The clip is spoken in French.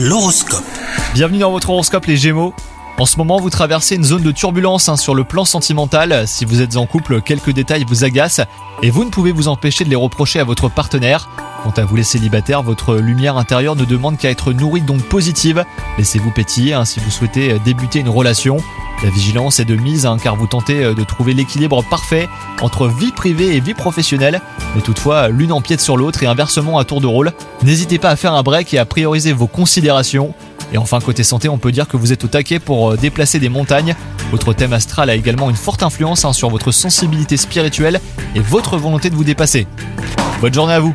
L'horoscope. Bienvenue dans votre horoscope les Gémeaux. En ce moment, vous traversez une zone de turbulence hein, sur le plan sentimental. Si vous êtes en couple, quelques détails vous agacent et vous ne pouvez vous empêcher de les reprocher à votre partenaire. Quant à vous les célibataires, votre lumière intérieure ne demande qu'à être nourrie d'ondes positives. Laissez-vous pétiller hein, si vous souhaitez débuter une relation. La vigilance est de mise hein, car vous tentez euh, de trouver l'équilibre parfait entre vie privée et vie professionnelle, mais toutefois l'une empiète sur l'autre et inversement à tour de rôle. N'hésitez pas à faire un break et à prioriser vos considérations. Et enfin côté santé, on peut dire que vous êtes au taquet pour euh, déplacer des montagnes. Votre thème astral a également une forte influence hein, sur votre sensibilité spirituelle et votre volonté de vous dépasser. Bonne journée à vous